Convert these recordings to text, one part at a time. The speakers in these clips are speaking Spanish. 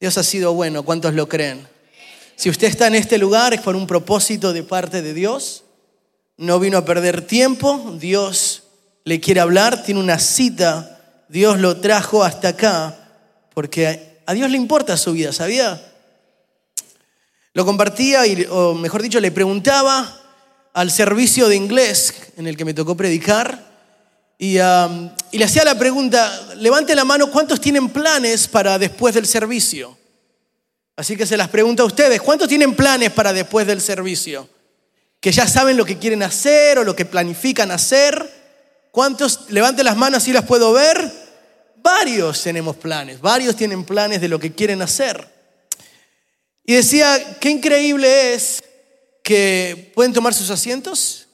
Dios ha sido bueno, ¿cuántos lo creen? Si usted está en este lugar es por un propósito de parte de Dios. No vino a perder tiempo, Dios le quiere hablar, tiene una cita, Dios lo trajo hasta acá, porque a Dios le importa su vida, ¿sabía? Lo compartía, y, o mejor dicho, le preguntaba al servicio de inglés en el que me tocó predicar, y, le hacía la pregunta, levante la mano, ¿cuántos tienen planes para después del servicio? Así que se las pregunto a ustedes, ¿cuántos tienen planes para después del servicio? Que ya saben lo que quieren hacer o lo que planifican hacer. ¿Cuántos? Levante las manos y las puedo ver. Varios tenemos planes, varios tienen planes de lo que quieren hacer. Y decía, qué increíble es que pueden tomar sus asientos.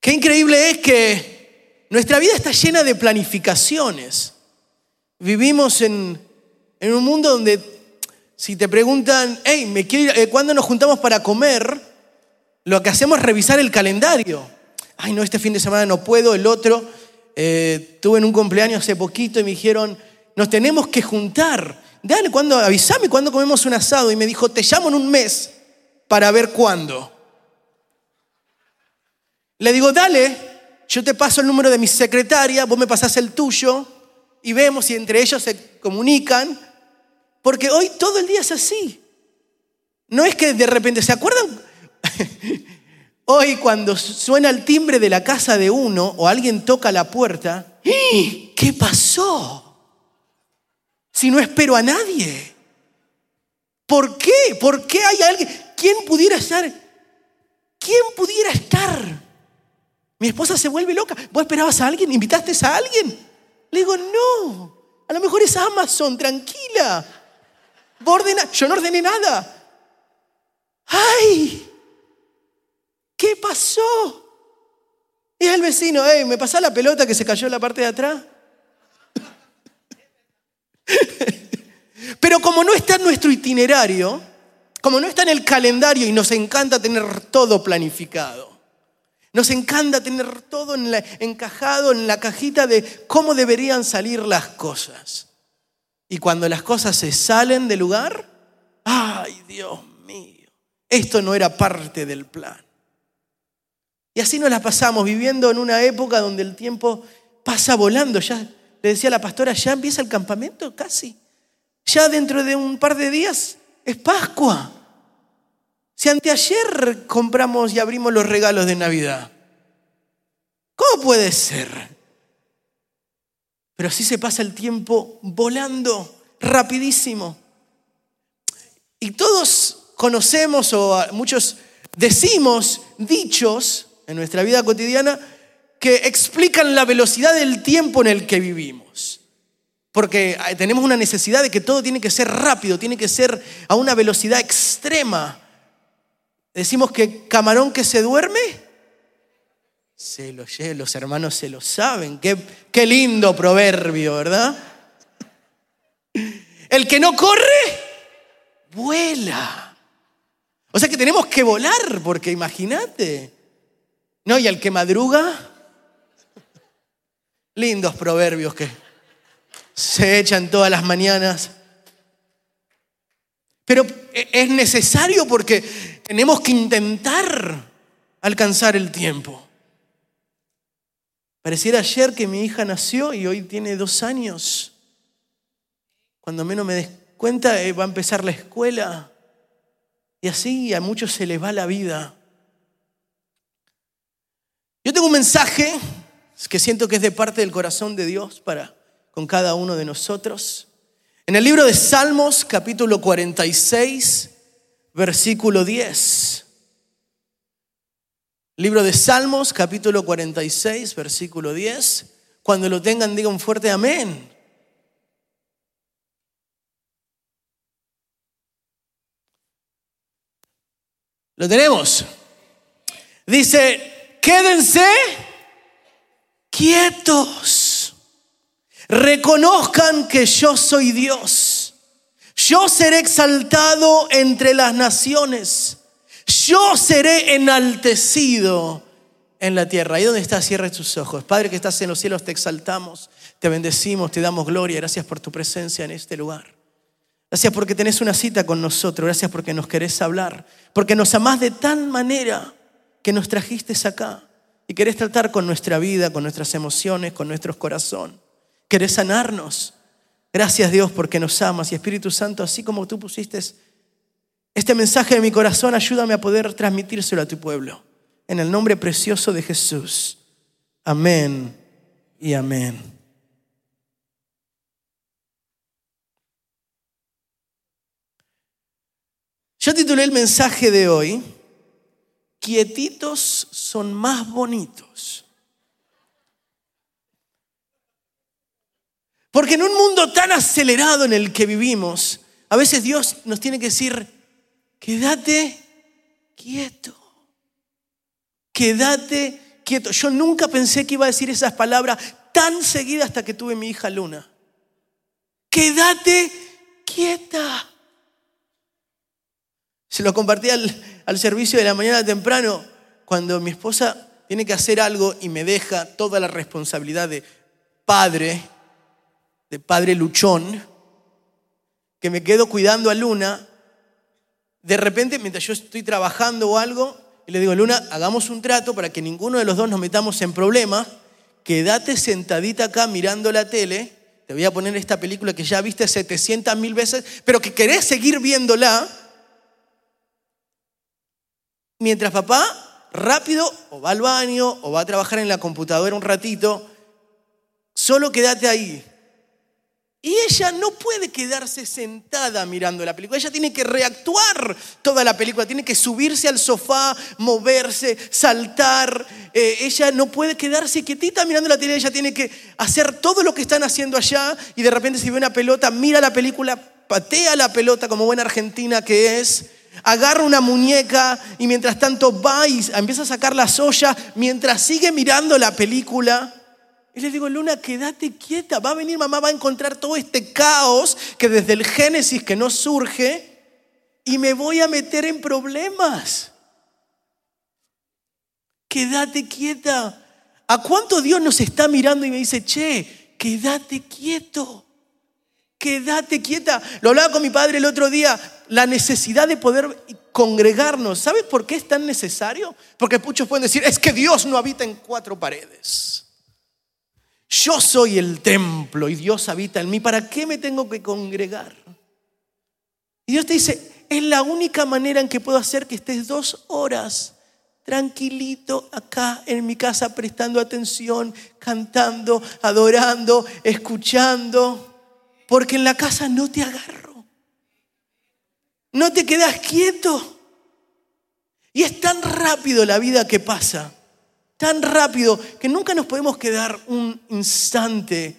Qué increíble es que nuestra vida está llena de planificaciones. Vivimos en, un mundo donde si te preguntan, hey, ¿me eh, ¿cuándo nos juntamos para comer? Lo que hacemos es revisar el calendario. Ay, no, este fin de semana no puedo, el otro. Eh, tuve en un cumpleaños hace poquito y me dijeron, nos tenemos que juntar. Dale, ¿cuándo? Avísame cuándo comemos un asado. Y me dijo, te llamo en un mes para ver cuándo. Le digo, dale, yo te paso el número de mi secretaria, vos me pasás el tuyo y vemos si entre ellos se comunican porque hoy todo el día es así. No es que de repente, ¿se acuerdan? hoy cuando suena el timbre de la casa de uno o alguien toca la puerta, ¡Eh! ¿qué pasó? Si no espero a nadie. ¿Por qué? ¿Por qué hay alguien? ¿Quién pudiera estar? ¿Quién pudiera estar? Mi esposa se vuelve loca. ¿Vos esperabas a alguien? ¿Invitaste a alguien? Le digo, no. A lo mejor es Amazon, tranquila yo no ordené nada. ¡Ay! ¿Qué pasó? Y el vecino, hey, ¿me pasa la pelota que se cayó en la parte de atrás? Pero como no está en nuestro itinerario, como no está en el calendario y nos encanta tener todo planificado, nos encanta tener todo encajado en la cajita de cómo deberían salir las cosas. Y cuando las cosas se salen del lugar, ay Dios mío, esto no era parte del plan. Y así nos la pasamos viviendo en una época donde el tiempo pasa volando. Ya le decía la pastora, ya empieza el campamento casi. Ya dentro de un par de días es Pascua. Si anteayer compramos y abrimos los regalos de Navidad. ¿Cómo puede ser? Pero así se pasa el tiempo volando, rapidísimo. Y todos conocemos o muchos decimos dichos en nuestra vida cotidiana que explican la velocidad del tiempo en el que vivimos. Porque tenemos una necesidad de que todo tiene que ser rápido, tiene que ser a una velocidad extrema. Decimos que camarón que se duerme, se lo los hermanos se lo saben. Qué, qué lindo proverbio, ¿verdad? El que no corre, vuela. O sea que tenemos que volar, porque imagínate. ¿No? Y el que madruga, lindos proverbios que se echan todas las mañanas. Pero es necesario porque tenemos que intentar alcanzar el tiempo. Pareciera ayer que mi hija nació y hoy tiene dos años. Cuando menos me des cuenta, eh, va a empezar la escuela. Y así a muchos se les va la vida. Yo tengo un mensaje que siento que es de parte del corazón de Dios para con cada uno de nosotros. En el libro de Salmos, capítulo 46, versículo 10. Libro de Salmos, capítulo 46, versículo 10. Cuando lo tengan, digan fuerte amén. Lo tenemos. Dice, quédense quietos. Reconozcan que yo soy Dios. Yo seré exaltado entre las naciones yo seré enaltecido en la tierra. Ahí donde estás, cierre tus ojos. Padre que estás en los cielos, te exaltamos, Te bendecimos, te damos gloria. Gracias por tu presencia en este lugar. Gracias porque tenés una cita con nosotros. Gracias porque nos querés hablar. Porque nos amás de tal manera que nos trajiste acá. Y querés tratar con nuestra vida, con nuestras emociones, con nuestros corazones. Querés sanarnos. Gracias Dios porque nos amas. Y Espíritu Santo, así como tú pusiste este mensaje de mi corazón, ayúdame a poder transmitírselo a tu pueblo. En el nombre precioso de Jesús. Amén y amén. Yo titulé el mensaje de hoy, Quietitos son más bonitos. Porque en un mundo tan acelerado en el que vivimos, a veces Dios nos tiene que decir, quédate quieto, quédate quieto. Yo nunca pensé que iba a decir esas palabras tan seguidas hasta que tuve mi hija Luna. Quédate quieta. Se lo compartí al, al servicio de la mañana temprano, cuando mi esposa tiene que hacer algo y me deja toda la responsabilidad de padre, de padre luchón, que me quedo cuidando a Luna, de repente, mientras yo estoy trabajando o algo, y le digo, Luna, hagamos un trato para que ninguno de los dos nos metamos en problemas, quédate sentadita acá mirando la tele, te voy a poner esta película que ya viste 700 mil veces, pero que querés seguir viéndola, mientras papá rápido o va al baño o va a trabajar en la computadora un ratito, solo quédate ahí. Y ella no puede quedarse sentada mirando la película, ella tiene que reactuar toda la película, tiene que subirse al sofá, moverse, saltar. Eh, ella no puede quedarse quietita mirando la tele, ella tiene que hacer todo lo que están haciendo allá y de repente si ve una pelota, mira la película, patea la pelota como buena argentina que es, agarra una muñeca y mientras tanto va y empieza a sacar las ollas mientras sigue mirando la película. Y le digo, Luna, quédate quieta, va a venir mamá, va a encontrar todo este caos que desde el Génesis que no surge y me voy a meter en problemas. Quédate quieta. ¿A cuánto Dios nos está mirando y me dice, che, quédate quieto? Quédate quieta. Lo hablaba con mi padre el otro día, la necesidad de poder congregarnos. ¿Sabes por qué es tan necesario? Porque muchos pueden decir, es que Dios no habita en cuatro paredes. Yo soy el templo y Dios habita en mí. ¿Para qué me tengo que congregar? Y Dios te dice, es la única manera en que puedo hacer que estés dos horas tranquilito acá en mi casa prestando atención, cantando, adorando, escuchando. Porque en la casa no te agarro. No te quedas quieto. Y es tan rápido la vida que pasa tan rápido que nunca nos podemos quedar un instante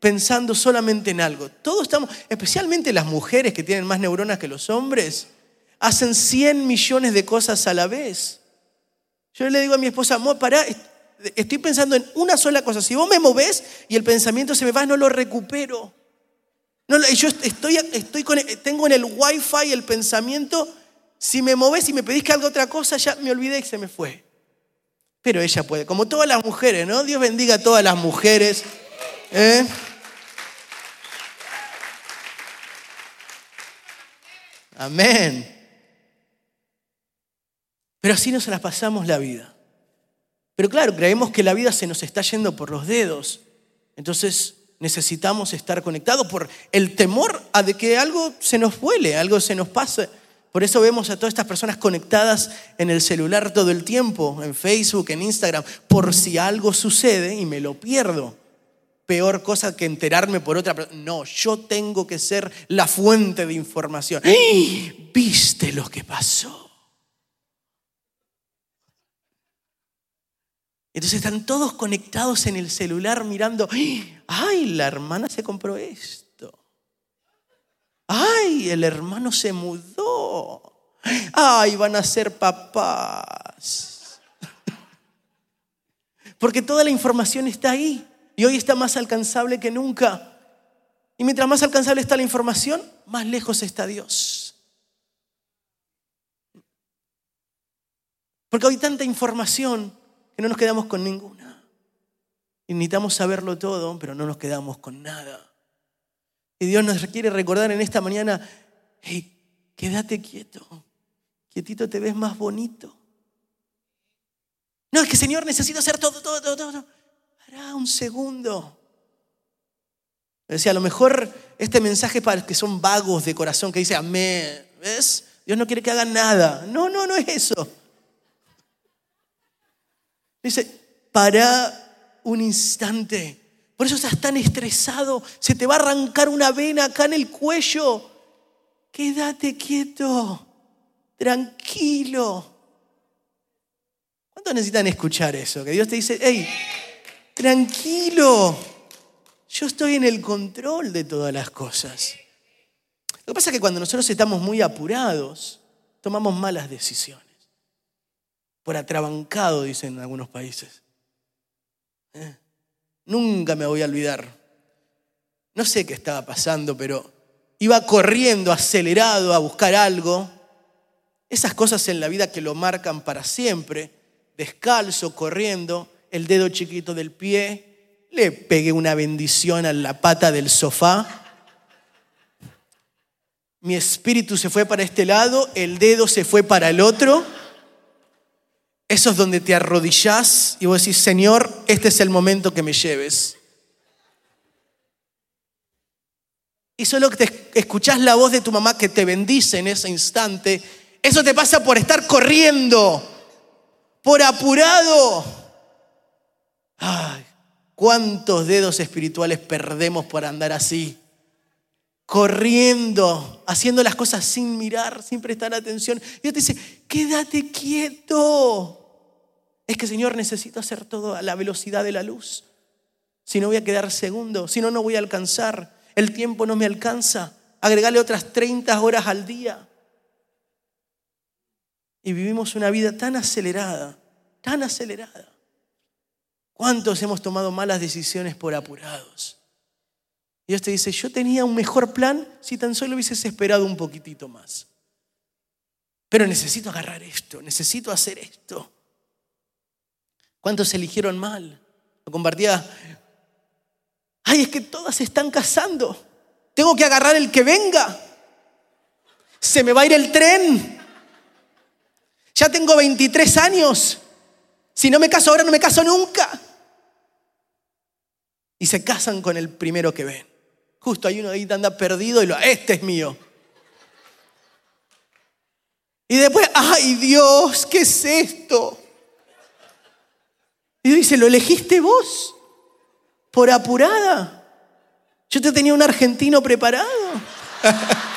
pensando solamente en algo. Todos estamos, especialmente las mujeres que tienen más neuronas que los hombres, hacen 100 millones de cosas a la vez. Yo le digo a mi esposa, amor, pará, estoy pensando en una sola cosa. Si vos me movés y el pensamiento se me va, no lo recupero. Yo estoy, estoy con, tengo en el wifi el pensamiento, si me movés y me pedís que haga otra cosa, ya me olvidé y se me fue. Pero ella puede, como todas las mujeres, ¿no? Dios bendiga a todas las mujeres. ¿eh? Amén. Pero así nos las pasamos la vida. Pero claro, creemos que la vida se nos está yendo por los dedos. Entonces necesitamos estar conectados por el temor a de que algo se nos vuele, algo se nos pase. Por eso vemos a todas estas personas conectadas en el celular todo el tiempo, en Facebook, en Instagram, por si algo sucede y me lo pierdo. Peor cosa que enterarme por otra persona. No, yo tengo que ser la fuente de información. ¿Viste lo que pasó? Entonces están todos conectados en el celular mirando, ay, la hermana se compró esto. Ay, el hermano se mudó. Ay, van a ser papás. Porque toda la información está ahí y hoy está más alcanzable que nunca. Y mientras más alcanzable está la información, más lejos está Dios. Porque hay tanta información que no nos quedamos con ninguna. Y necesitamos saberlo todo, pero no nos quedamos con nada. Y Dios nos quiere recordar en esta mañana, hey, quédate quieto. Quietito te ves más bonito. No, es que Señor necesito hacer todo, todo, todo, todo. Hará un segundo. Decía, a lo mejor este mensaje para los que son vagos de corazón, que dice amén, ¿ves? Dios no quiere que hagan nada. No, no, no es eso. Dice, para un instante. Por eso estás tan estresado. Se te va a arrancar una vena acá en el cuello. Quédate quieto. Tranquilo. ¿Cuántos necesitan escuchar eso? Que Dios te dice, hey, tranquilo. Yo estoy en el control de todas las cosas. Lo que pasa es que cuando nosotros estamos muy apurados, tomamos malas decisiones. Por atrabancado, dicen en algunos países. ¿Eh? Nunca me voy a olvidar. No sé qué estaba pasando, pero iba corriendo, acelerado a buscar algo. Esas cosas en la vida que lo marcan para siempre. Descalzo, corriendo, el dedo chiquito del pie, le pegué una bendición a la pata del sofá. Mi espíritu se fue para este lado, el dedo se fue para el otro. Eso es donde te arrodillás y vos decís, Señor, este es el momento que me lleves. Y solo te escuchás la voz de tu mamá que te bendice en ese instante, eso te pasa por estar corriendo, por apurado. Ay, ¿Cuántos dedos espirituales perdemos por andar así? Corriendo, haciendo las cosas sin mirar, sin prestar atención. Dios te dice, quédate quieto. Es que Señor, necesito hacer todo a la velocidad de la luz. Si no voy a quedar segundo, si no, no voy a alcanzar. El tiempo no me alcanza. Agregarle otras 30 horas al día. Y vivimos una vida tan acelerada, tan acelerada. ¿Cuántos hemos tomado malas decisiones por apurados? Dios te dice, yo tenía un mejor plan si tan solo hubieses esperado un poquitito más. Pero necesito agarrar esto, necesito hacer esto. ¿Cuántos eligieron mal? Lo compartía. Ay, es que todas se están casando. Tengo que agarrar el que venga. Se me va a ir el tren. Ya tengo 23 años. Si no me caso ahora, no me caso nunca y se casan con el primero que ven. Justo hay uno ahí que anda perdido y lo, este es mío. Y después, ay Dios, ¿qué es esto? Y dice, ¿lo elegiste vos? Por apurada. Yo te tenía un argentino preparado.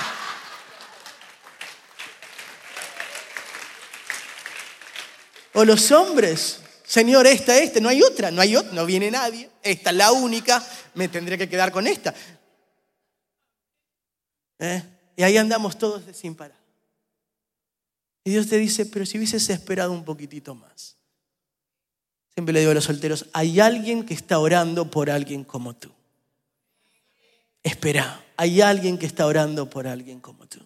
o los hombres. Señor, esta, esta, no hay otra, no hay otra, no viene nadie. Esta es la única, me tendré que quedar con esta. ¿Eh? Y ahí andamos todos sin parar. Y Dios te dice, pero si hubieses esperado un poquitito más. Siempre le digo a los solteros, hay alguien que está orando por alguien como tú. Espera, hay alguien que está orando por alguien como tú.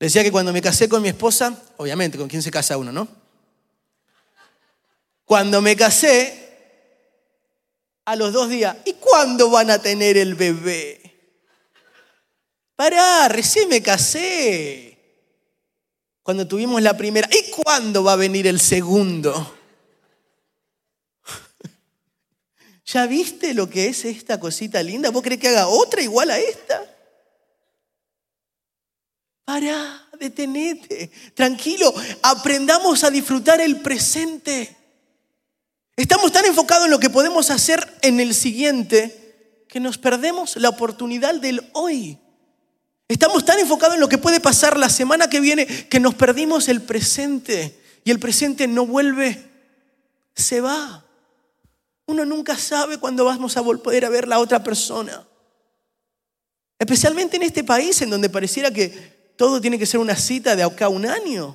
Decía que cuando me casé con mi esposa, obviamente, ¿con quién se casa uno, no? Cuando me casé, a los dos días, ¿y cuándo van a tener el bebé? Pará, recién me casé. Cuando tuvimos la primera, ¿y cuándo va a venir el segundo? ¿Ya viste lo que es esta cosita linda? ¿Vos crees que haga otra igual a esta? Pará, detenete, tranquilo, aprendamos a disfrutar el presente. Estamos tan enfocados en lo que podemos hacer en el siguiente que nos perdemos la oportunidad del hoy. Estamos tan enfocados en lo que puede pasar la semana que viene que nos perdimos el presente y el presente no vuelve, se va. Uno nunca sabe cuándo vamos a volver a ver la otra persona. Especialmente en este país en donde pareciera que todo tiene que ser una cita de acá un año.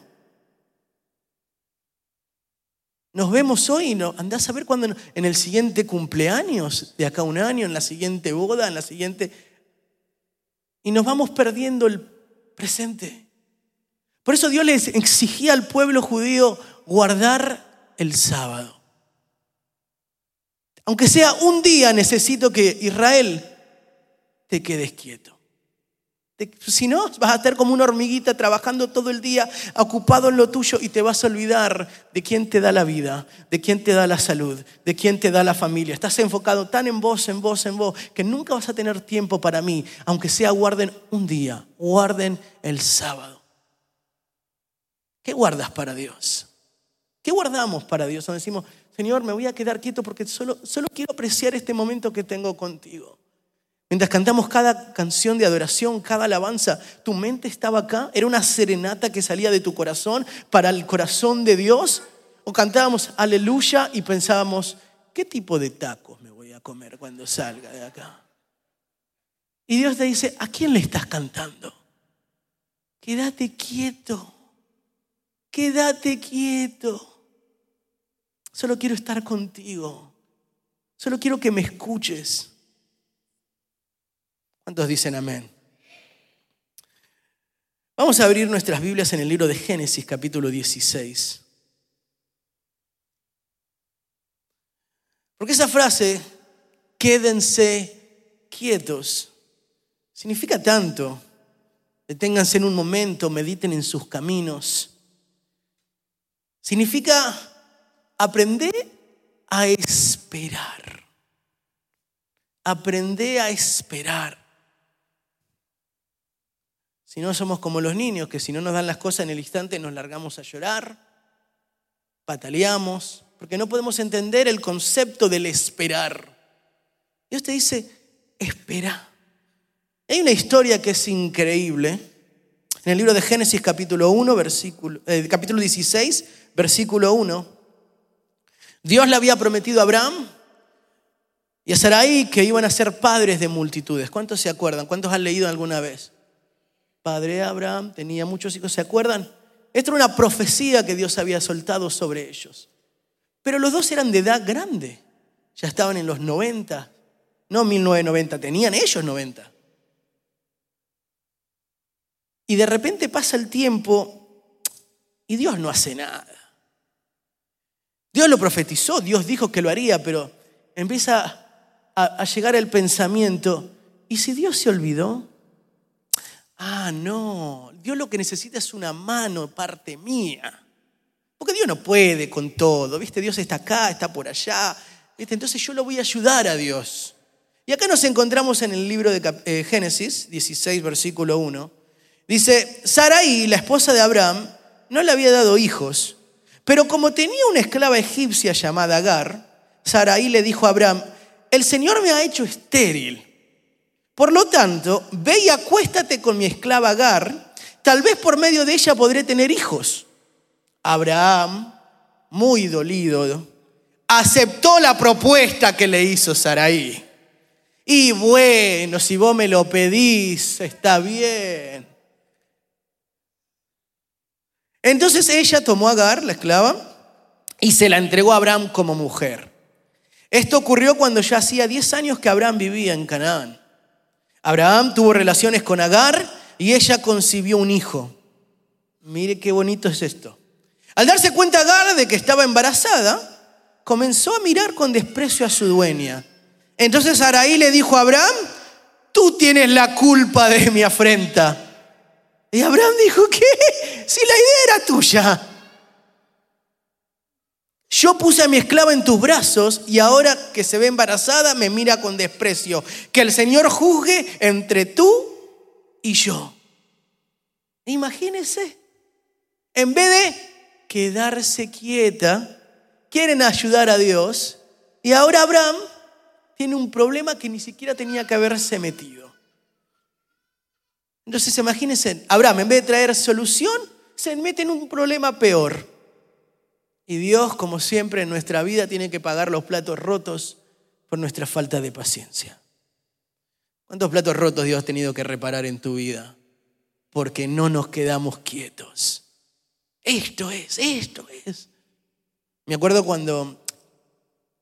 Nos vemos hoy y andás a ver cuándo en el siguiente cumpleaños, de acá un año, en la siguiente boda, en la siguiente. Y nos vamos perdiendo el presente. Por eso Dios les exigía al pueblo judío guardar el sábado. Aunque sea un día, necesito que Israel te quedes quieto. Si no, vas a estar como una hormiguita trabajando todo el día, ocupado en lo tuyo y te vas a olvidar de quién te da la vida, de quién te da la salud, de quién te da la familia. Estás enfocado tan en vos, en vos, en vos, que nunca vas a tener tiempo para mí, aunque sea guarden un día, guarden el sábado. ¿Qué guardas para Dios? ¿Qué guardamos para Dios? Donde decimos, Señor, me voy a quedar quieto porque solo, solo quiero apreciar este momento que tengo contigo. Mientras cantamos cada canción de adoración, cada alabanza, tu mente estaba acá, era una serenata que salía de tu corazón para el corazón de Dios. O cantábamos aleluya y pensábamos, ¿qué tipo de tacos me voy a comer cuando salga de acá? Y Dios te dice, ¿a quién le estás cantando? Quédate quieto, quédate quieto. Solo quiero estar contigo, solo quiero que me escuches. ¿Cuántos dicen amén? Vamos a abrir nuestras Biblias en el libro de Génesis capítulo 16. Porque esa frase, quédense quietos, significa tanto. Deténganse en un momento, mediten en sus caminos. Significa aprender a esperar. Aprender a esperar. Si no somos como los niños, que si no nos dan las cosas en el instante nos largamos a llorar, pataleamos, porque no podemos entender el concepto del esperar. Dios te dice, espera. Hay una historia que es increíble. En el libro de Génesis capítulo 1, versículo, eh, capítulo 16, versículo 1. Dios le había prometido a Abraham y a Sarai que iban a ser padres de multitudes. ¿Cuántos se acuerdan? ¿Cuántos han leído alguna vez? padre Abraham tenía muchos hijos, ¿se acuerdan? Esto era una profecía que Dios había soltado sobre ellos. Pero los dos eran de edad grande, ya estaban en los 90, no 1990, tenían ellos 90. Y de repente pasa el tiempo y Dios no hace nada. Dios lo profetizó, Dios dijo que lo haría, pero empieza a, llegar el pensamiento, ¿y si Dios se olvidó? Ah, no, Dios lo que necesita es una mano, parte mía. Porque Dios no puede con todo, ¿viste? Dios está acá, está por allá. Entonces yo lo voy a ayudar a Dios. Y acá nos encontramos en el libro de eh, Génesis 16, versículo 1. Dice, Sarai, la esposa de Abraham, no le había dado hijos, pero como tenía una esclava egipcia llamada Agar, Sarai le dijo a Abraham, el Señor me ha hecho estéril. Por lo tanto, ve y acuéstate con mi esclava Agar, tal vez por medio de ella podré tener hijos. Abraham, muy dolido, aceptó la propuesta que le hizo Sarai. Y bueno, si vos me lo pedís, está bien. Entonces ella tomó a Agar, la esclava, y se la entregó a Abraham como mujer. Esto ocurrió cuando ya hacía 10 años que Abraham vivía en Canaán. Abraham tuvo relaciones con Agar y ella concibió un hijo. Mire qué bonito es esto. Al darse cuenta Agar de que estaba embarazada, comenzó a mirar con desprecio a su dueña. Entonces Araí le dijo a Abraham, tú tienes la culpa de mi afrenta. Y Abraham dijo, ¿qué? Si la idea era tuya. Yo puse a mi esclava en tus brazos y ahora que se ve embarazada me mira con desprecio. Que el Señor juzgue entre tú y yo. Imagínense, en vez de quedarse quieta, quieren ayudar a Dios y ahora Abraham tiene un problema que ni siquiera tenía que haberse metido. Entonces imagínense, Abraham en vez de traer solución, se mete en un problema peor. Y Dios, como siempre en nuestra vida, tiene que pagar los platos rotos por nuestra falta de paciencia. ¿Cuántos platos rotos Dios ha tenido que reparar en tu vida? Porque no nos quedamos quietos. Esto es, esto es. Me acuerdo cuando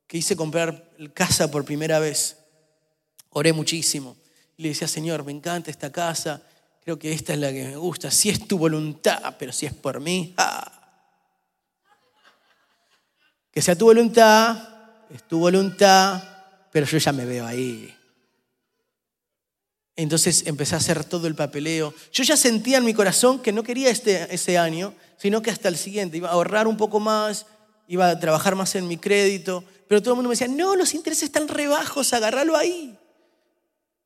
quise comprar casa por primera vez. Oré muchísimo. Y le decía, Señor, me encanta esta casa. Creo que esta es la que me gusta. Si es tu voluntad, pero si es por mí, ¡ah! que sea tu voluntad, es tu voluntad, pero yo ya me veo ahí. Entonces empecé a hacer todo el papeleo. Yo ya sentía en mi corazón que no quería este, ese año, sino que hasta el siguiente. Iba a ahorrar un poco más, iba a trabajar más en mi crédito. Pero todo el mundo me decía, no, los intereses están rebajos, agárralo ahí.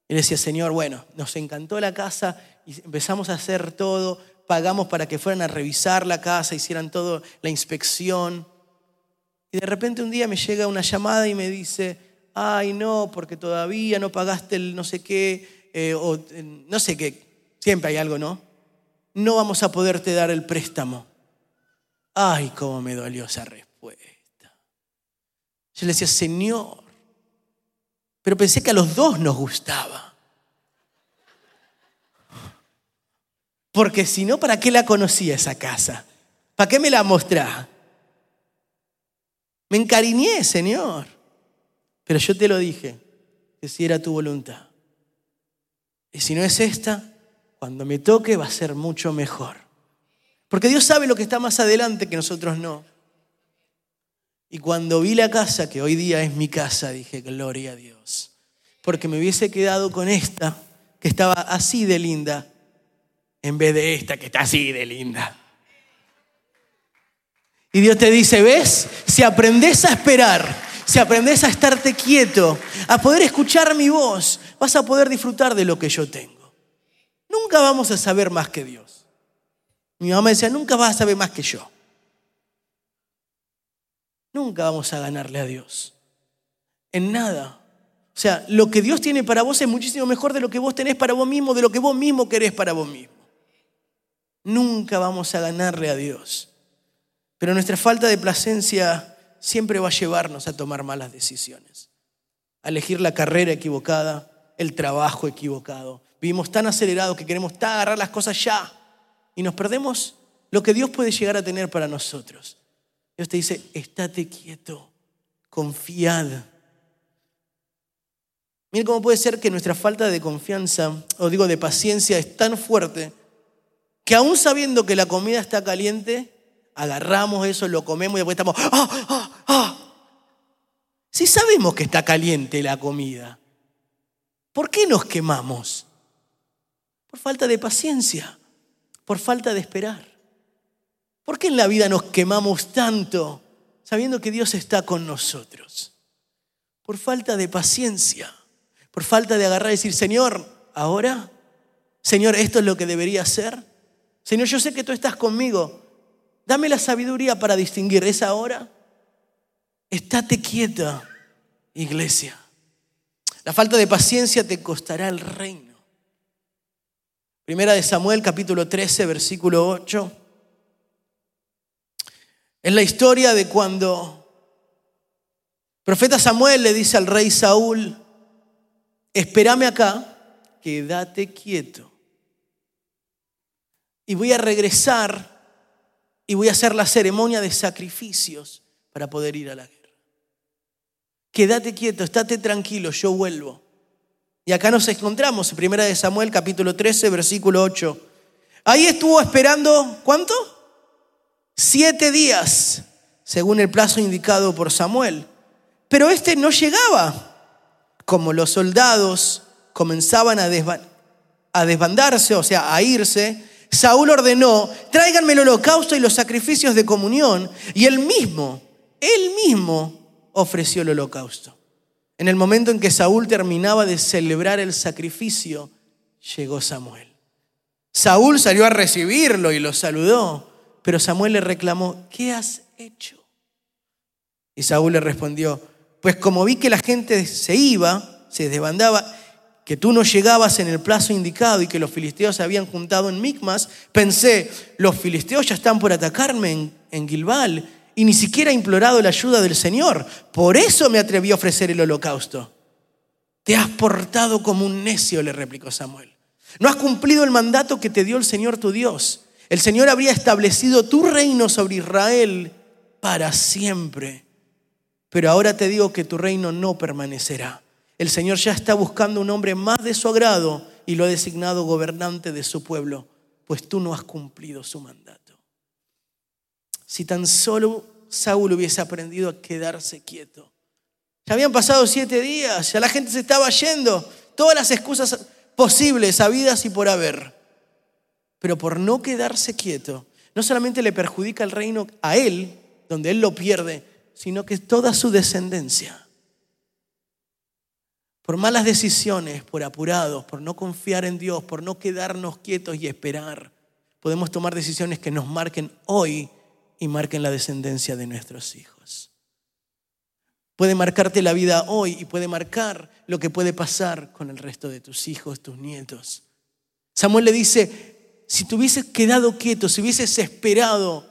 Y le decía, Señor, bueno, nos encantó la casa y empezamos a hacer todo. Pagamos para que fueran a revisar la casa, hicieran todo, la inspección. Y de repente un día me llega una llamada y me dice, ay, no, porque todavía no pagaste el no sé qué, eh, o no sé qué, siempre hay algo, ¿no? No vamos a poderte dar el préstamo. Ay, cómo me dolió esa respuesta. Yo le decía, Señor, pero pensé que a los dos nos gustaba. Porque si no, ¿para qué la conocía esa casa? ¿Para qué me la mostraba? Me encariñé, Señor. Pero yo te lo dije, que si era tu voluntad. Y si no es esta, cuando me toque va a ser mucho mejor. Porque Dios sabe lo que está más adelante que nosotros no. Y cuando vi la casa, que hoy día es mi casa, dije, gloria a Dios. Porque me hubiese quedado con esta, que estaba así de linda, en vez de esta, que está así de linda. Y Dios te dice, ¿ves? Si aprendes a esperar, si aprendes a estarte quieto, a poder escuchar mi voz, vas a poder disfrutar de lo que yo tengo. Nunca vamos a saber más que Dios. Mi mamá decía, nunca vas a saber más que yo. Nunca vamos a ganarle a Dios. En nada. O sea, lo que Dios tiene para vos es muchísimo mejor de lo que vos tenés para vos mismo, de lo que vos mismo querés para vos mismo. Nunca vamos a ganarle a Dios. Pero nuestra falta de placencia siempre va a llevarnos a tomar malas decisiones, a elegir la carrera equivocada, el trabajo equivocado. Vivimos tan acelerados que queremos agarrar las cosas ya y nos perdemos lo que Dios puede llegar a tener para nosotros. Dios te dice, estate quieto, confiad. Miren cómo puede ser que nuestra falta de confianza, o digo de paciencia, es tan fuerte que aún sabiendo que la comida está caliente, agarramos eso, lo comemos y después estamos, ¡ah, ah, ah! Si sabemos que está caliente la comida, ¿por qué nos quemamos? Por falta de paciencia, por falta de esperar. ¿Por qué en la vida nos quemamos tanto sabiendo que Dios está con nosotros? Por falta de paciencia, por falta de agarrar y decir, Señor, ahora, Señor, esto es lo que debería hacer. Señor, yo sé que tú estás conmigo, Dame la sabiduría para distinguir. ¿Es ahora? Estate quieta, iglesia. La falta de paciencia te costará el reino. Primera de Samuel, capítulo 13, versículo 8. Es la historia de cuando el profeta Samuel le dice al rey Saúl, espérame acá, quédate quieto. Y voy a regresar y voy a hacer la ceremonia de sacrificios para poder ir a la guerra. Quédate quieto, estate tranquilo, yo vuelvo. Y acá nos encontramos, en Primera de Samuel, capítulo 13, versículo 8. Ahí estuvo esperando, ¿cuánto? Siete días, según el plazo indicado por Samuel. Pero este no llegaba. Como los soldados comenzaban a, a desbandarse, o sea, a irse, Saúl ordenó, tráiganme el holocausto y los sacrificios de comunión. Y él mismo, él mismo ofreció el holocausto. En el momento en que Saúl terminaba de celebrar el sacrificio, llegó Samuel. Saúl salió a recibirlo y lo saludó, pero Samuel le reclamó, ¿qué has hecho? Y Saúl le respondió, pues como vi que la gente se iba, se desbandaba, que tú no llegabas en el plazo indicado y que los filisteos se habían juntado en Micmas, pensé, los filisteos ya están por atacarme en, en Gilbal y ni siquiera he implorado la ayuda del Señor. Por eso me atreví a ofrecer el holocausto. Te has portado como un necio, le replicó Samuel. No has cumplido el mandato que te dio el Señor tu Dios. El Señor habría establecido tu reino sobre Israel para siempre. Pero ahora te digo que tu reino no permanecerá. El Señor ya está buscando un hombre más de su agrado y lo ha designado gobernante de su pueblo, pues tú no has cumplido su mandato. Si tan solo Saúl hubiese aprendido a quedarse quieto, Ya habían pasado siete días, ya la gente se estaba yendo. Todas las excusas posibles, habidas y por haber. Pero por no quedarse quieto, no solamente le perjudica el reino a él, donde él lo pierde, sino que toda su descendencia. Por malas decisiones, por apurados, por no confiar en Dios, por no quedarnos quietos y esperar, podemos tomar decisiones que nos marquen hoy y marquen la descendencia de nuestros hijos. Puede marcarte la vida hoy y puede marcar lo que puede pasar con el resto de tus hijos, tus nietos. Samuel le dice, si te hubieses quedado quieto, si hubieses esperado,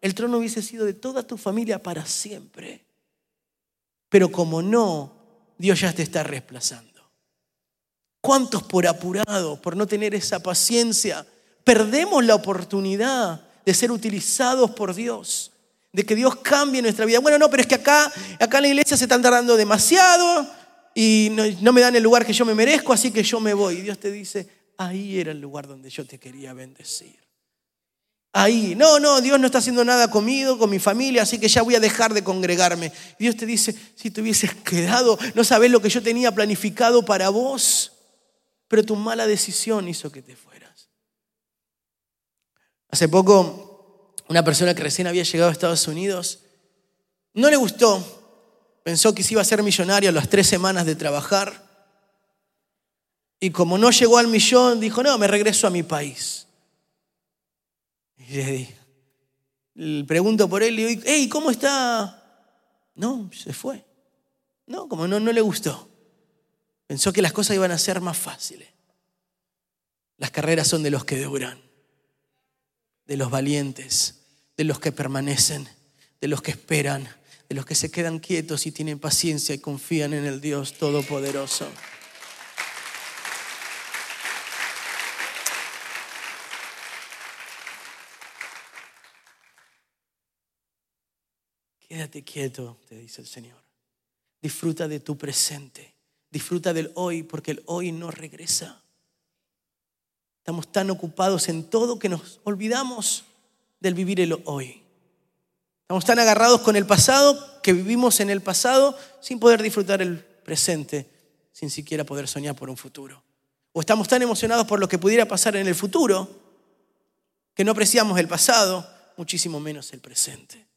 el trono hubiese sido de toda tu familia para siempre. Pero como no, Dios ya te está reemplazando. ¿Cuántos por apurado, por no tener esa paciencia, perdemos la oportunidad de ser utilizados por Dios? De que Dios cambie nuestra vida. Bueno, no, pero es que acá, acá en la iglesia se están tardando demasiado y no, no me dan el lugar que yo me merezco, así que yo me voy. Y Dios te dice, ahí era el lugar donde yo te quería bendecir. Ahí, no, no, Dios no está haciendo nada conmigo, con mi familia, así que ya voy a dejar de congregarme. Dios te dice, si te hubieses quedado, no sabes lo que yo tenía planificado para vos, pero tu mala decisión hizo que te fueras. Hace poco, una persona que recién había llegado a Estados Unidos, no le gustó, pensó que se iba a ser millonario a las tres semanas de trabajar, y como no llegó al millón, dijo, no, me regreso a mi país. Le, pregunto por él y digo, hey, ¿cómo está? No, se fue. No, como no, no le gustó. Pensó que las cosas iban a ser más fáciles. Las carreras son de los que duran, de los valientes, de los que permanecen, de los que esperan, de los que se quedan quietos y tienen paciencia y confían en el Dios Todopoderoso. Quédate quieto, te dice el Señor. Disfruta de tu presente. Disfruta del hoy, porque el hoy no regresa. Estamos tan ocupados en todo que nos olvidamos del vivir el hoy. Estamos tan agarrados con el pasado que vivimos en el pasado sin poder disfrutar el presente, sin siquiera poder soñar por un futuro. O estamos tan emocionados por lo que pudiera pasar en el futuro que no apreciamos el pasado, muchísimo menos el presente.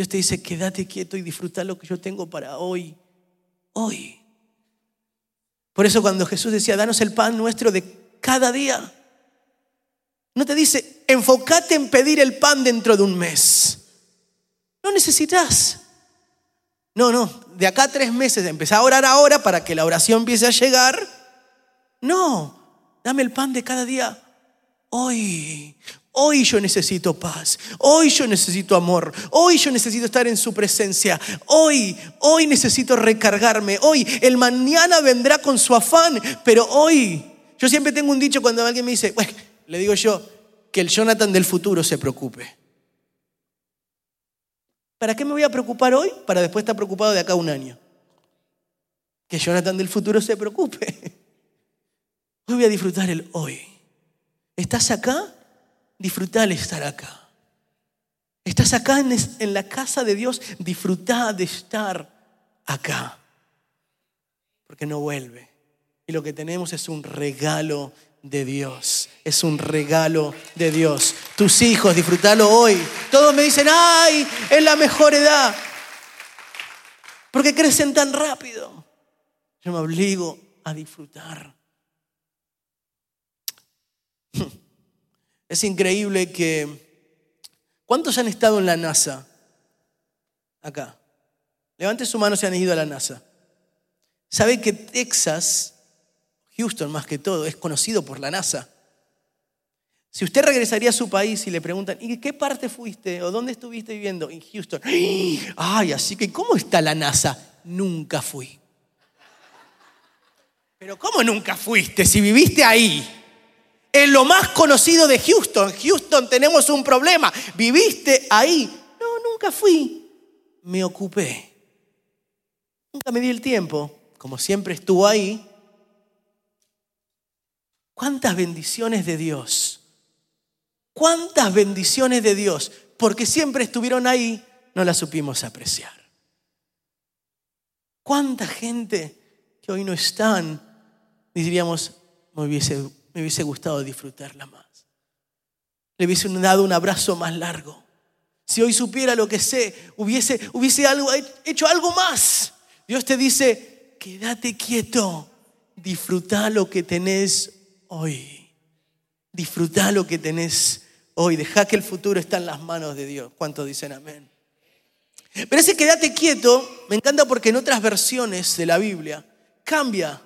Dios te dice, quédate quieto y disfruta lo que yo tengo para hoy. Hoy. Por eso cuando Jesús decía, danos el pan nuestro de cada día, no te dice, enfócate en pedir el pan dentro de un mes. No necesitas. No, no, de acá tres meses empezar a orar ahora para que la oración empiece a llegar. No, dame el pan de cada día hoy. Hoy yo necesito paz, hoy yo necesito amor, hoy yo necesito estar en su presencia, hoy, hoy necesito recargarme, hoy, el mañana vendrá con su afán, pero hoy, yo siempre tengo un dicho cuando alguien me dice, bueno, le digo yo, que el Jonathan del futuro se preocupe. ¿Para qué me voy a preocupar hoy? Para después estar preocupado de acá un año. Que Jonathan del futuro se preocupe. Hoy voy a disfrutar el hoy. ¿Estás acá? Disfruta de estar acá. Estás acá en, la casa de Dios, disfruta de estar acá. Porque no vuelve. Y lo que tenemos es un regalo de Dios. Es un regalo de Dios. Tus hijos, disfrútalo hoy. Todos me dicen, ay, es la mejor edad. Porque crecen tan rápido. Yo me obligo a disfrutar. Es increíble que... ¿Cuántos han estado en la NASA? Acá. Levante su mano si han ido a la NASA. ¿Sabe que Texas, Houston más que todo, es conocido por la NASA? Si usted regresaría a su país y le preguntan, ¿y qué parte fuiste o dónde estuviste viviendo? En Houston. Ay, así que ¿cómo está la NASA? Nunca fui. Pero ¿cómo nunca fuiste si viviste ahí? En lo más conocido de Houston. Houston tenemos un problema. ¿Viviste ahí? No, nunca fui. Me ocupé. Nunca me di el tiempo. Como siempre estuvo ahí. ¿Cuántas bendiciones de Dios? ¿Cuántas bendiciones de Dios? Porque siempre estuvieron ahí, no las supimos apreciar. ¿Cuánta gente que hoy no están? Diríamos, me hubiese, me hubiese gustado disfrutarla más. Le hubiese dado un abrazo más largo. Si hoy supiera lo que sé, hubiese, hubiese algo, hecho algo más. Dios te dice, quédate quieto, disfruta lo que tenés hoy. Disfruta lo que tenés hoy. Deja que el futuro está en las manos de Dios. ¿Cuántos dicen amén? Pero ese quédate quieto me encanta porque en otras versiones de la Biblia cambia.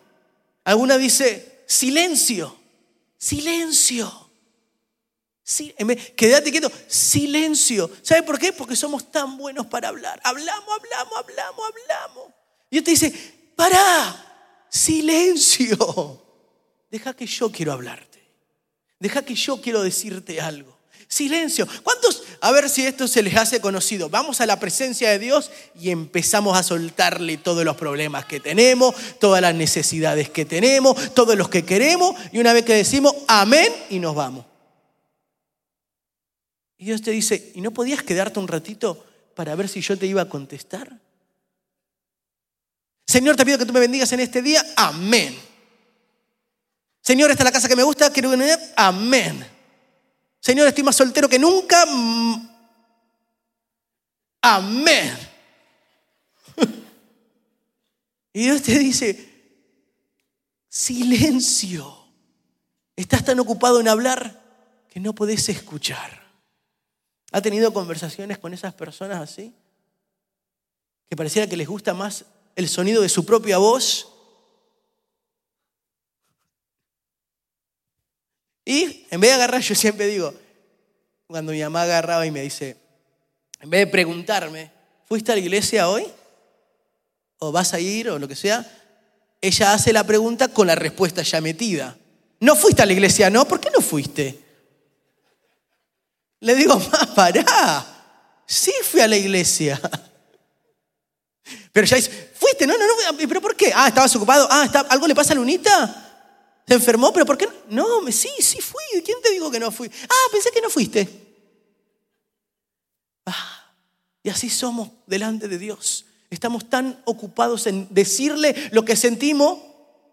Alguna dice silencio, silencio. Sí, quédate quieto, silencio. ¿Sabe por qué? Porque somos tan buenos para hablar. Hablamos, hablamos, hablamos, hablamos. Y Dios te dice, para, silencio. Deja que yo quiero hablarte. Deja que yo quiero decirte algo. Silencio. ¿Cuántos? A ver si esto se les hace conocido. Vamos a la presencia de Dios y empezamos a soltarle todos los problemas que tenemos, todas las necesidades que tenemos, todos los que queremos. Y una vez que decimos amén y nos vamos. Y Dios te dice, ¿y no podías quedarte un ratito para ver si yo te iba a contestar? Señor, te pido que tú me bendigas en este día. Amén. Señor, esta es la casa que me gusta. Quiero que Amén. Señor, estoy más soltero que nunca. Mm. Amén. Y Dios te dice, silencio. Estás tan ocupado en hablar que no podés escuchar. ¿Ha tenido conversaciones con esas personas así? Que pareciera que les gusta más el sonido de su propia voz. Y en vez de agarrar, yo siempre digo, cuando mi mamá agarraba y me dice, en vez de preguntarme, ¿fuiste a la iglesia hoy? ¿O vas a ir? O lo que sea. Ella hace la pregunta con la respuesta ya metida. ¿No fuiste a la iglesia? No, ¿por qué no fuiste? Le digo, mamá, pará. Sí fui a la iglesia. Pero ya dice, ¿fuiste? No, no, no. ¿Pero por qué? Ah, estabas ocupado. Ah, ¿algo le pasa a Lunita? ¿Se enfermó? ¿Pero por qué? No, no sí, sí fui. ¿Quién te dijo que no fui? Ah, pensé que no fuiste. Ah, y así somos delante de Dios. Estamos tan ocupados en decirle lo que sentimos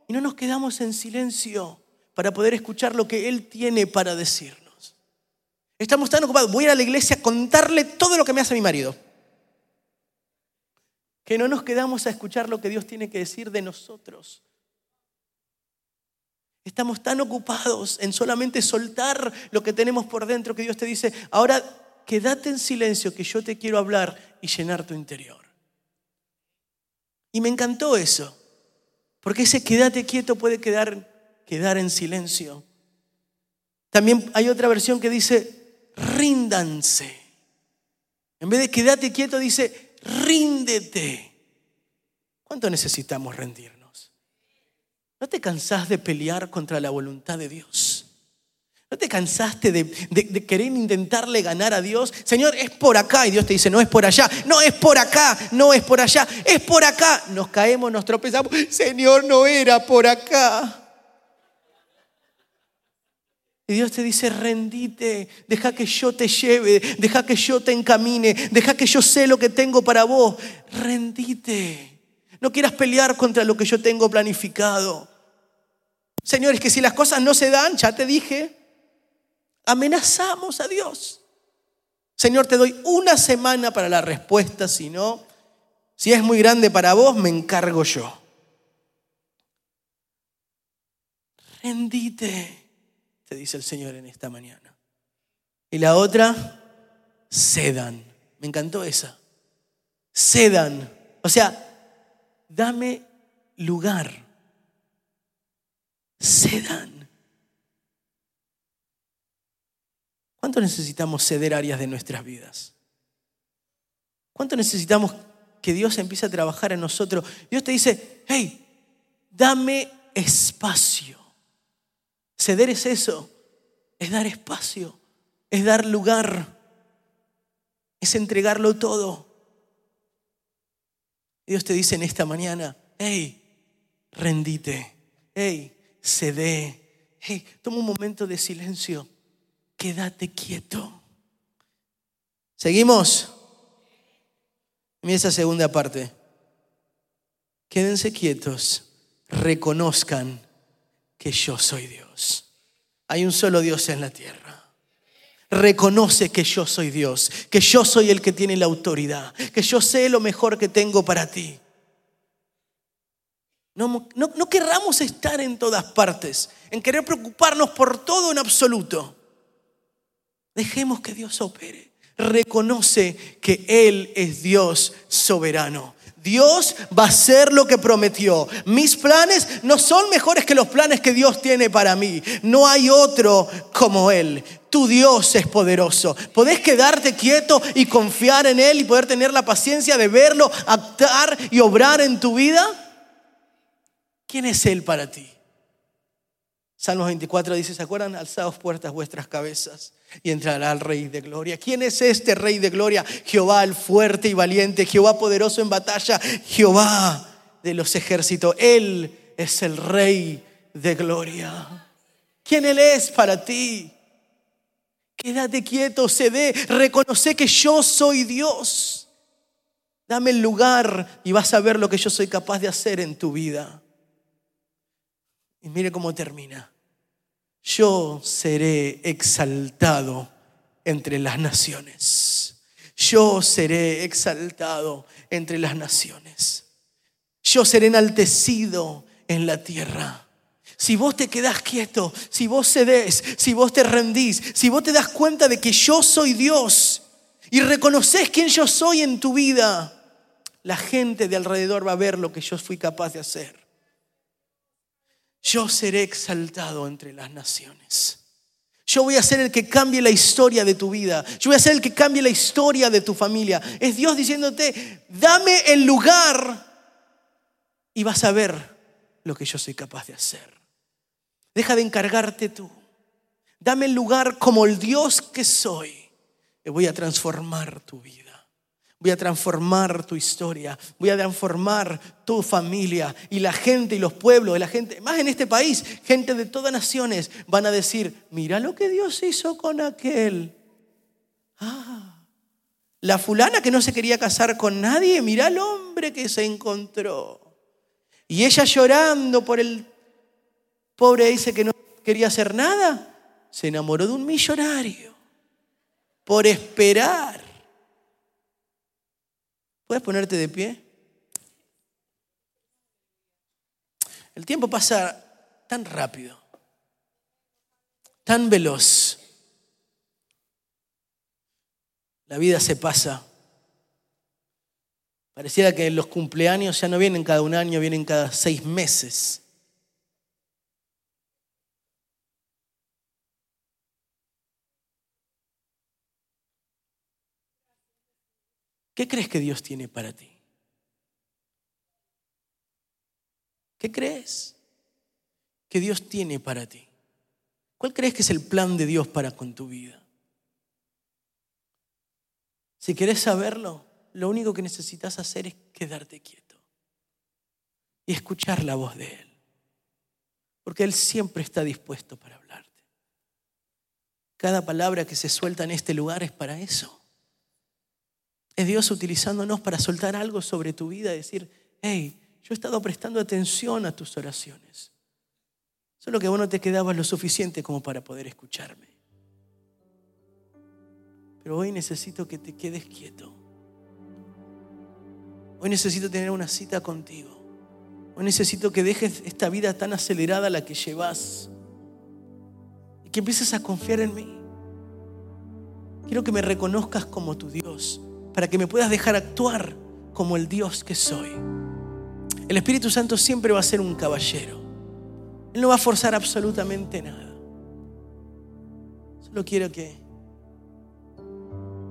y no nos quedamos en silencio para poder escuchar lo que Él tiene para decir. Estamos tan ocupados. Voy a ir a la iglesia a contarle todo lo que me hace mi marido. Que no nos quedamos a escuchar lo que Dios tiene que decir de nosotros. Estamos tan ocupados en solamente soltar lo que tenemos por dentro que Dios te dice, ahora quédate en silencio que yo te quiero hablar y llenar tu interior. Y me encantó eso, porque ese quédate quieto puede quedar, quedar en silencio. También hay otra versión que dice, ríndanse. En vez de quédate quieto, dice, ríndete. ¿Cuánto necesitamos rendirnos? ¿No te cansás de pelear contra la voluntad de Dios? ¿No te cansaste de, de, querer intentarle ganar a Dios? Señor, es por acá. Y Dios te dice, no es por allá. No es por acá. No es por allá. Es por acá. Nos caemos, nos tropezamos. Señor, no era por acá. Y Dios te dice, rendite, deja que yo te lleve, deja que yo te encamine, deja que yo sé lo que tengo para vos. Rendite. No quieras pelear contra lo que yo tengo planificado. Señores, que si las cosas no se dan, ya te dije, amenazamos a Dios. Señor, te doy una semana para la respuesta, si no, si es muy grande para vos, me encargo yo. Rendite dice el Señor en esta mañana. Y la otra, cedan. Me encantó esa. Cedan. O sea, dame lugar. Cedan. ¿Cuánto necesitamos ceder áreas de nuestras vidas? ¿Cuánto necesitamos que Dios empiece a trabajar en nosotros? Dios te dice, hey, dame espacio. Ceder es eso, es dar espacio, es dar lugar, es entregarlo todo. Dios te dice en esta mañana, hey, rendite, hey, cede, hey, toma un momento de silencio, quédate quieto. ¿Seguimos? Mira esa segunda parte. quédense quietos, reconozcan que yo soy Dios. Hay un solo Dios en la tierra. Reconoce que yo soy Dios, que yo soy el que tiene la autoridad, que yo sé lo mejor que tengo para ti. No, no, querramos estar en todas partes, en querer preocuparnos por todo en absoluto. Dejemos que Dios opere. Reconoce que Él es Dios soberano. Dios va a hacer lo que prometió. Mis planes no son mejores que los planes que Dios tiene para mí. No hay otro como Él. Tu Dios es poderoso. ¿Podés quedarte quieto y confiar en Él y poder tener la paciencia de verlo, actuar y obrar en tu vida? ¿Quién es Él para ti? Salmos 24 dice, ¿se acuerdan? Alzaos puertas vuestras cabezas y entrará el Rey de Gloria. ¿Quién es este Rey de Gloria? Jehová el fuerte y valiente, Jehová poderoso en batalla, Jehová de los ejércitos. Él es el Rey de Gloria. ¿Quién Él es para ti? Quédate quieto, cede, reconoce que yo soy Dios. Dame el lugar y vas a ver lo que yo soy capaz de hacer en tu vida. Y mire cómo termina yo seré exaltado entre las naciones. Yo seré exaltado entre las naciones. Yo seré enaltecido en la tierra. Si vos te quedás quieto, si vos cedés, si vos te rendís, si vos te das cuenta de que yo soy Dios y reconoces quién yo soy en tu vida, la gente de alrededor va a ver lo que yo fui capaz de hacer yo seré exaltado entre las naciones. Yo voy a ser el que cambie la historia de tu vida. Yo voy a ser el que cambie la historia de tu familia. Es Dios diciéndote, dame el lugar y vas a ver lo que yo soy capaz de hacer. Deja de encargarte tú. Dame el lugar como el Dios que soy. Y voy a transformar tu vida. Voy a transformar tu historia, voy a transformar tu familia y la gente y los pueblos, la gente, más en este país, gente de todas naciones van a decir, mira lo que Dios hizo con aquel. Ah, la fulana que no se quería casar con nadie, mira al hombre que se encontró. Y ella llorando por el pobre dice que no quería hacer nada, se enamoró de un millonario por esperar ¿Puedes ponerte de pie? El tiempo pasa tan rápido, tan veloz. La vida se pasa. Pareciera que los cumpleaños ya no vienen cada un año, vienen cada seis meses. ¿Qué crees que Dios tiene para ti? ¿Qué crees que Dios tiene para ti? ¿Cuál crees que es el plan de Dios para con tu vida? Si quieres saberlo, lo único que necesitas hacer es quedarte quieto y escuchar la voz de Él. Porque Él siempre está dispuesto para hablarte. Cada palabra que se suelta en este lugar es para eso. Es Dios utilizándonos para soltar algo sobre tu vida y decir, hey, yo he estado prestando atención a tus oraciones. Solo que vos no te quedabas lo suficiente como para poder escucharme. Pero hoy necesito que te quedes quieto. Hoy necesito tener una cita contigo. Hoy necesito que dejes esta vida tan acelerada la que llevas y que empieces a confiar en mí. Quiero que me reconozcas como tu Dios para que me puedas dejar actuar como el Dios que soy. El Espíritu Santo siempre va a ser un caballero. Él no va a forzar absolutamente nada. Solo quiero que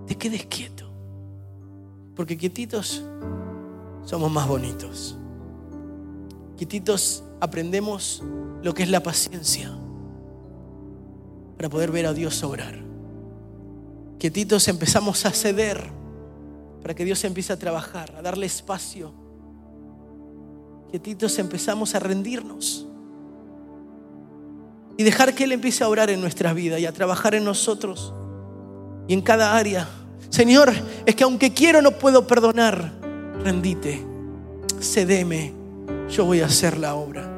te quedes quieto. Porque quietitos somos más bonitos. Quietitos aprendemos lo que es la paciencia para poder ver a Dios obrar. Quietitos empezamos a ceder para que Dios empiece a trabajar, a darle espacio. Quietitos empezamos a rendirnos y dejar que Él empiece a orar en nuestra vida y a trabajar en nosotros y en cada área. Señor, es que aunque quiero no puedo perdonar. Rendite, cedeme, yo voy a hacer la obra.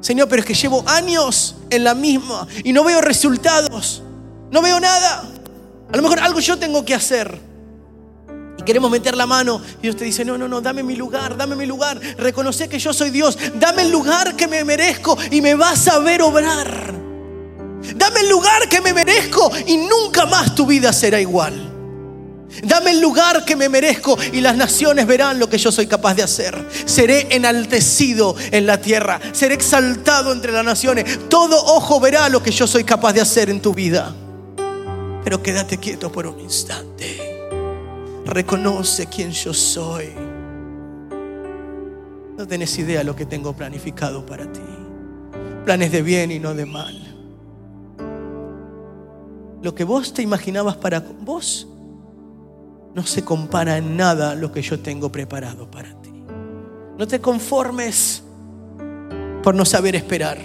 Señor, pero es que llevo años en la misma y no veo resultados, no veo nada. A lo mejor algo yo tengo que hacer. Queremos meter la mano y Dios te dice, no, no, no, dame mi lugar, dame mi lugar. Reconoce que yo soy Dios. Dame el lugar que me merezco y me vas a ver obrar. Dame el lugar que me merezco y nunca más tu vida será igual. Dame el lugar que me merezco y las naciones verán lo que yo soy capaz de hacer. Seré enaltecido en la tierra, seré exaltado entre las naciones. Todo ojo verá lo que yo soy capaz de hacer en tu vida. Pero quédate quieto por un instante. Reconoce quién yo soy. No tenés idea lo que tengo planificado para ti. Planes de bien y no de mal. Lo que vos te imaginabas para vos no se compara en nada a lo que yo tengo preparado para ti. No te conformes por no saber esperar.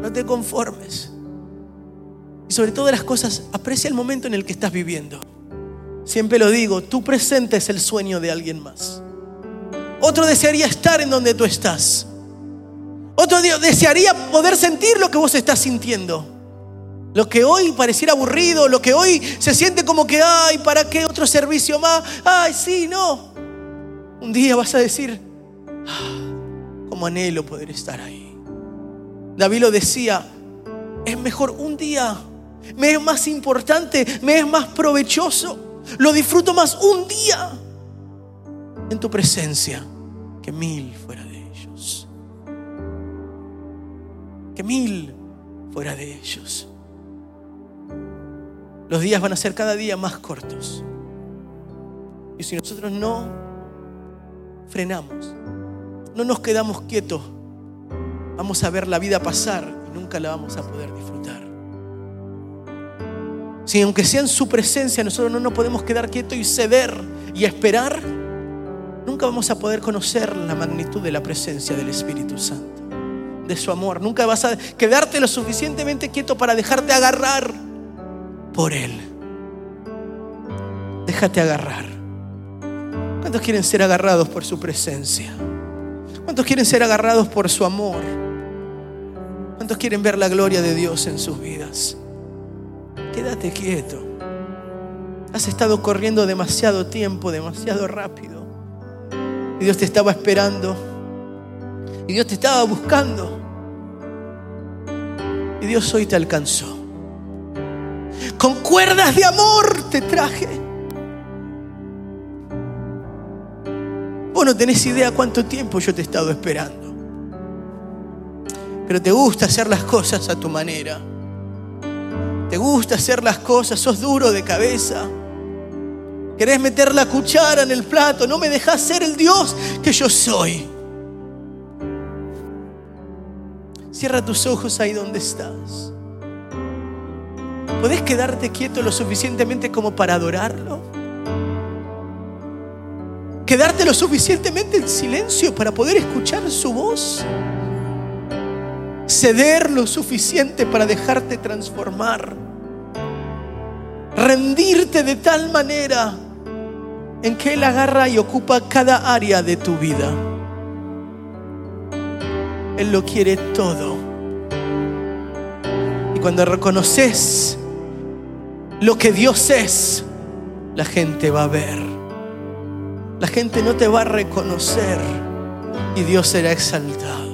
No te conformes. Y sobre todas las cosas, aprecia el momento en el que estás viviendo. Siempre lo digo, tu presente es el sueño de alguien más. Otro desearía estar en donde tú estás. Otro desearía poder sentir lo que vos estás sintiendo. Lo que hoy pareciera aburrido, lo que hoy se siente como que, ay, ¿para qué otro servicio más? Ay, sí, no. Un día vas a decir, ah, como anhelo poder estar ahí. David lo decía, es mejor un día, me es más importante, me es más provechoso lo disfruto más un día en tu presencia que mil fuera de ellos. Que mil fuera de ellos. Los días van a ser cada día más cortos. Y si nosotros no frenamos, no nos quedamos quietos, vamos a ver la vida pasar y nunca la vamos a poder disfrutar. Si aunque sea en su presencia nosotros no nos podemos quedar quietos y ceder y esperar, nunca vamos a poder conocer la magnitud de la presencia del Espíritu Santo, de su amor. Nunca vas a quedarte lo suficientemente quieto para dejarte agarrar por Él. Déjate agarrar. ¿Cuántos quieren ser agarrados por su presencia? ¿Cuántos quieren ser agarrados por su amor? ¿Cuántos quieren ver la gloria de Dios en sus vidas? Quédate quieto. Has estado corriendo demasiado tiempo, demasiado rápido. Y Dios te estaba esperando. Y Dios te estaba buscando. Y Dios hoy te alcanzó. Con cuerdas de amor te traje. Vos no tenés idea cuánto tiempo yo te he estado esperando. Pero te gusta hacer las cosas a tu manera. Gusta hacer las cosas, sos duro de cabeza. Querés meter la cuchara en el plato, no me dejas ser el Dios que yo soy. Cierra tus ojos ahí donde estás. ¿Podés quedarte quieto lo suficientemente como para adorarlo? ¿Quedarte lo suficientemente en silencio para poder escuchar su voz? ceder lo suficiente para dejarte transformar, rendirte de tal manera en que Él agarra y ocupa cada área de tu vida. Él lo quiere todo. Y cuando reconoces lo que Dios es, la gente va a ver. La gente no te va a reconocer y Dios será exaltado.